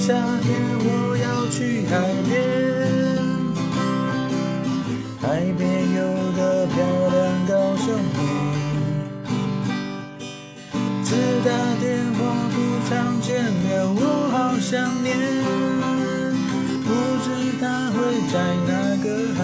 夏天我要去海边，海边有个漂亮高雄女，只打电话不常见面，我好想念，不知她会在哪个海。